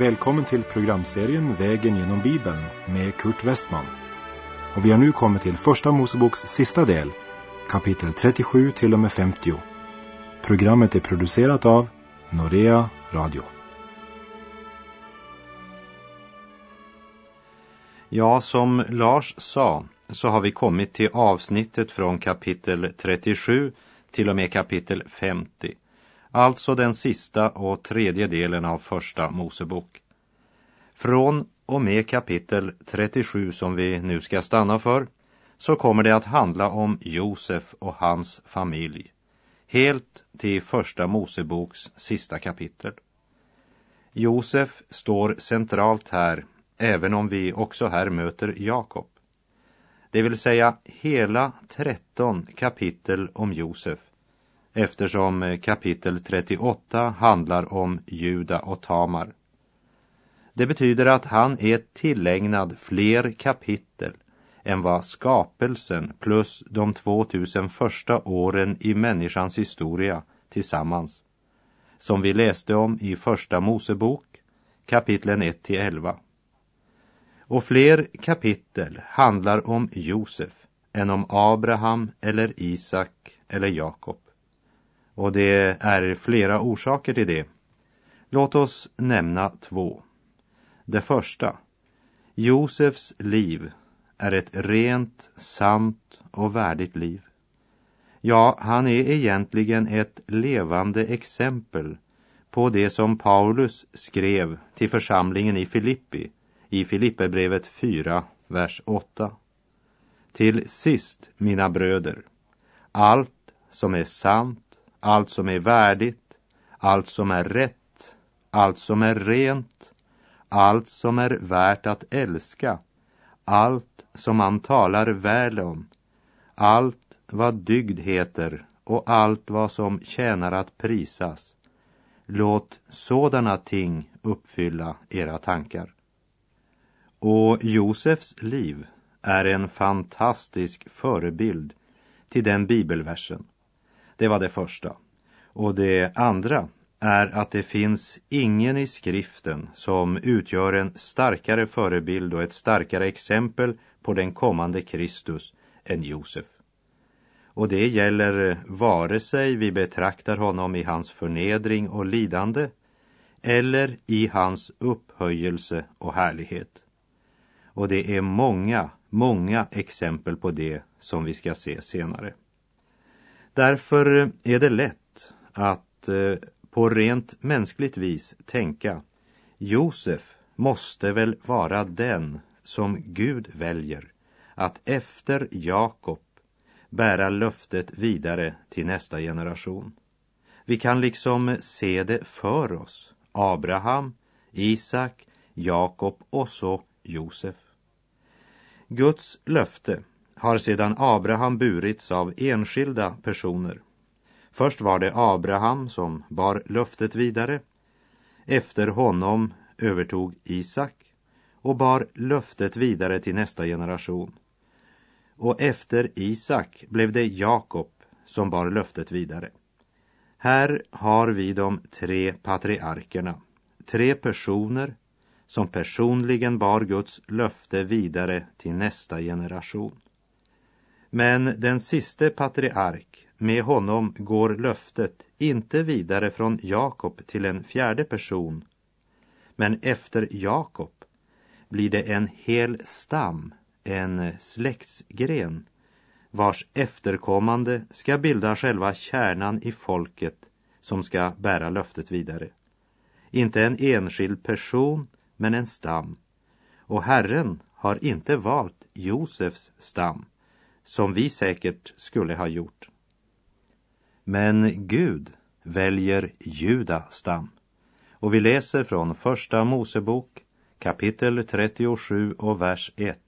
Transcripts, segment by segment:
Välkommen till programserien Vägen genom Bibeln med Kurt Westman. Och vi har nu kommit till Första Moseboks sista del, kapitel 37 till och med 50. Programmet är producerat av Norea Radio. Ja, som Lars sa så har vi kommit till avsnittet från kapitel 37 till och med kapitel 50. Alltså den sista och tredje delen av Första Mosebok. Från och med kapitel 37 som vi nu ska stanna för så kommer det att handla om Josef och hans familj. Helt till Första Moseboks sista kapitel. Josef står centralt här, även om vi också här möter Jakob. Det vill säga hela 13 kapitel om Josef eftersom eh, kapitel 38 handlar om Juda och Tamar. Det betyder att han är tillägnad fler kapitel än vad skapelsen plus de 2000 första åren i människans historia tillsammans, som vi läste om i Första Mosebok, kapitlen 1 till 11. Och fler kapitel handlar om Josef än om Abraham eller Isak eller Jakob. Och det är flera orsaker till det. Låt oss nämna två. Det första. Josefs liv är ett rent, sant och värdigt liv. Ja, han är egentligen ett levande exempel på det som Paulus skrev till församlingen i Filippi i Filipperbrevet 4, vers 8. Till sist, mina bröder, allt som är sant, allt som är värdigt, allt som är rätt, allt som är rent, allt som är värt att älska, allt som man talar väl om, allt vad dygd heter och allt vad som tjänar att prisas. Låt sådana ting uppfylla era tankar. Och Josefs liv är en fantastisk förebild till den bibelversen. Det var det första. Och det andra är att det finns ingen i skriften som utgör en starkare förebild och ett starkare exempel på den kommande Kristus än Josef. Och det gäller vare sig vi betraktar honom i hans förnedring och lidande eller i hans upphöjelse och härlighet. Och det är många, många exempel på det som vi ska se senare. Därför eh, är det lätt att eh, på rent mänskligt vis tänka Josef måste väl vara den som Gud väljer att efter Jakob bära löftet vidare till nästa generation. Vi kan liksom se det för oss. Abraham, Isak, Jakob och så Josef. Guds löfte har sedan Abraham burits av enskilda personer. Först var det Abraham som bar löftet vidare. Efter honom övertog Isak och bar löftet vidare till nästa generation. Och efter Isak blev det Jakob som bar löftet vidare. Här har vi de tre patriarkerna, tre personer som personligen bar Guds löfte vidare till nästa generation. Men den siste patriark, med honom går löftet inte vidare från Jakob till en fjärde person, men efter Jakob blir det en hel stam, en släktsgren, vars efterkommande ska bilda själva kärnan i folket som ska bära löftet vidare. Inte en enskild person, men en stam. Och Herren har inte valt Josefs stam, som vi säkert skulle ha gjort. Men Gud väljer Juda stam. Och vi läser från Första Mosebok kapitel 37 och vers 1.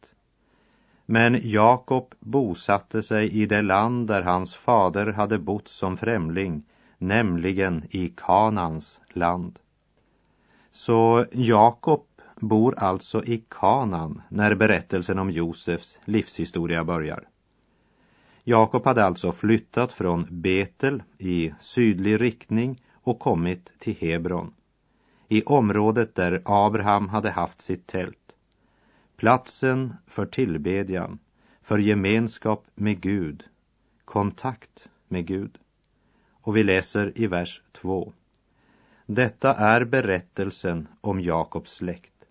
Men Jakob bosatte sig i det land där hans fader hade bott som främling, nämligen i Kanans land. Så Jakob bor alltså i Kanan när berättelsen om Josefs livshistoria börjar. Jakob hade alltså flyttat från Betel i sydlig riktning och kommit till Hebron. i området där Abraham hade haft sitt tält. Platsen för tillbedjan, för gemenskap med Gud, kontakt med Gud. Och vi läser i vers 2. Detta är berättelsen om Jakobs släkt.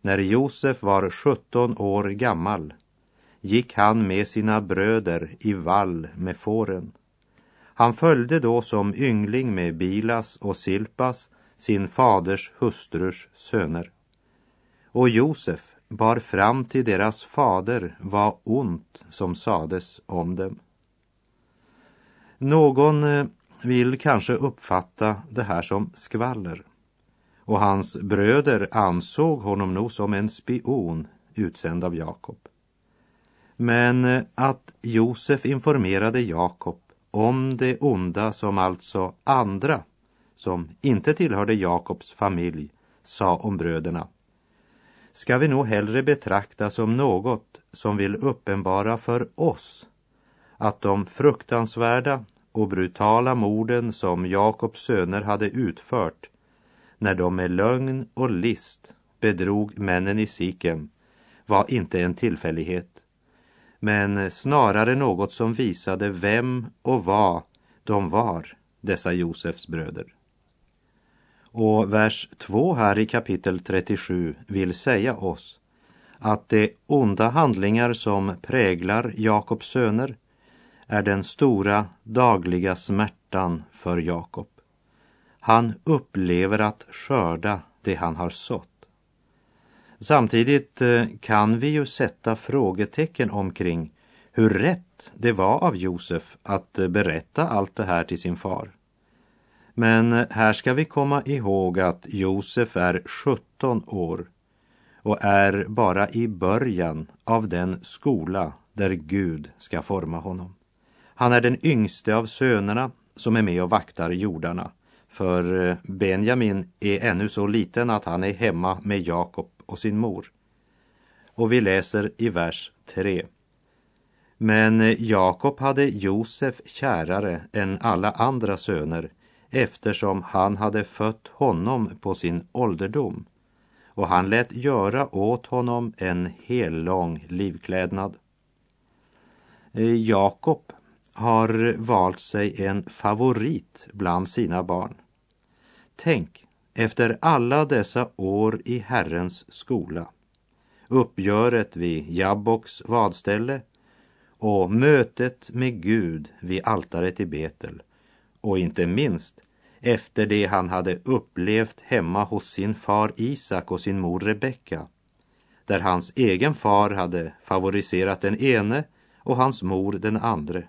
När Josef var 17 år gammal gick han med sina bröder i vall med fåren. Han följde då som yngling med Bilas och Silpas, sin faders hustrus söner. Och Josef bar fram till deras fader vad ont som sades om dem. Någon eh, vill kanske uppfatta det här som skvaller. Och hans bröder ansåg honom nog som en spion utsänd av Jakob. Men eh, att Josef informerade Jakob om det onda som alltså andra, som inte tillhörde Jakobs familj, sa om bröderna, ska vi nog hellre betrakta som något som vill uppenbara för oss att de fruktansvärda och brutala morden som Jakobs söner hade utfört när de med lögn och list bedrog männen i Sikem var inte en tillfällighet men snarare något som visade vem och vad de var, dessa Josefs bröder. Och vers 2 här i kapitel 37 vill säga oss att de onda handlingar som präglar Jakobs söner är den stora dagliga smärtan för Jakob. Han upplever att skörda det han har sått. Samtidigt eh, kan vi ju sätta frågetecken omkring hur rätt det var av Josef att eh, berätta allt det här till sin far. Men eh, här ska vi komma ihåg att Josef är 17 år och är bara i början av den skola där Gud ska forma honom. Han är den yngste av sönerna som är med och vaktar jordarna. För Benjamin är ännu så liten att han är hemma med Jakob och sin mor. Och vi läser i vers 3. Men Jakob hade Josef kärare än alla andra söner eftersom han hade fött honom på sin ålderdom och han lät göra åt honom en hellång livklädnad. Jakob har valt sig en favorit bland sina barn. Tänk efter alla dessa år i Herrens skola, uppgöret vid Jabboks vadställe och mötet med Gud vid altaret i Betel och inte minst efter det han hade upplevt hemma hos sin far Isak och sin mor Rebecka där hans egen far hade favoriserat den ene och hans mor den andre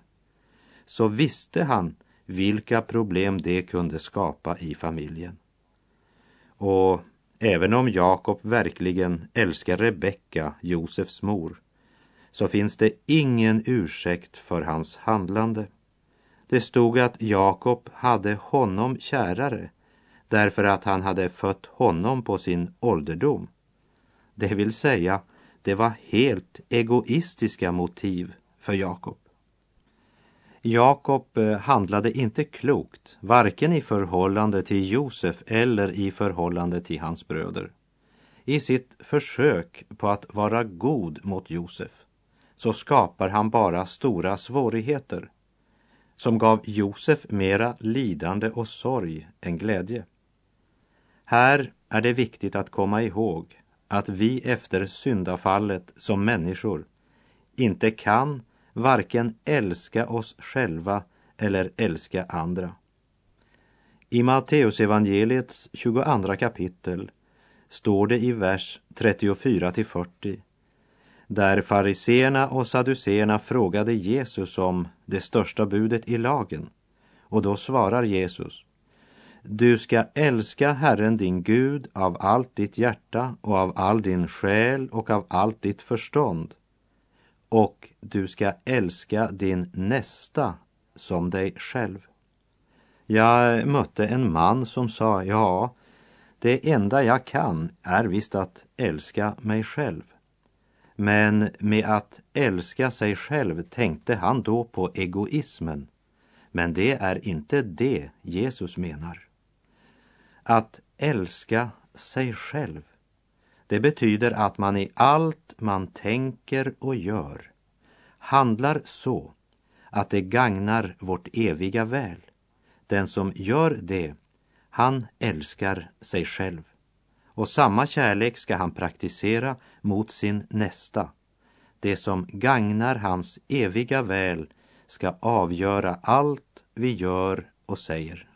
så visste han vilka problem det kunde skapa i familjen. Och även om Jakob verkligen älskar Rebecka, Josefs mor, så finns det ingen ursäkt för hans handlande. Det stod att Jakob hade honom kärare därför att han hade fött honom på sin ålderdom. Det vill säga, det var helt egoistiska motiv för Jakob. Jakob eh, handlade inte klokt, varken i förhållande till Josef eller i förhållande till hans bröder. I sitt försök på att vara god mot Josef så skapar han bara stora svårigheter som gav Josef mera lidande och sorg än glädje. Här är det viktigt att komma ihåg att vi efter syndafallet som människor inte kan varken älska oss själva eller älska andra. I Matteusevangeliets 22 kapitel står det i vers 34 till 40 där fariseerna och saduceerna frågade Jesus om det största budet i lagen. Och då svarar Jesus Du ska älska Herren din Gud av allt ditt hjärta och av all din själ och av allt ditt förstånd och du ska älska din nästa som dig själv. Jag mötte en man som sa, ja, det enda jag kan är visst att älska mig själv. Men med att älska sig själv tänkte han då på egoismen. Men det är inte det Jesus menar. Att älska sig själv, det betyder att man i allt man tänker och gör handlar så att det gagnar vårt eviga väl. Den som gör det, han älskar sig själv. Och samma kärlek ska han praktisera mot sin nästa. Det som gagnar hans eviga väl ska avgöra allt vi gör och säger.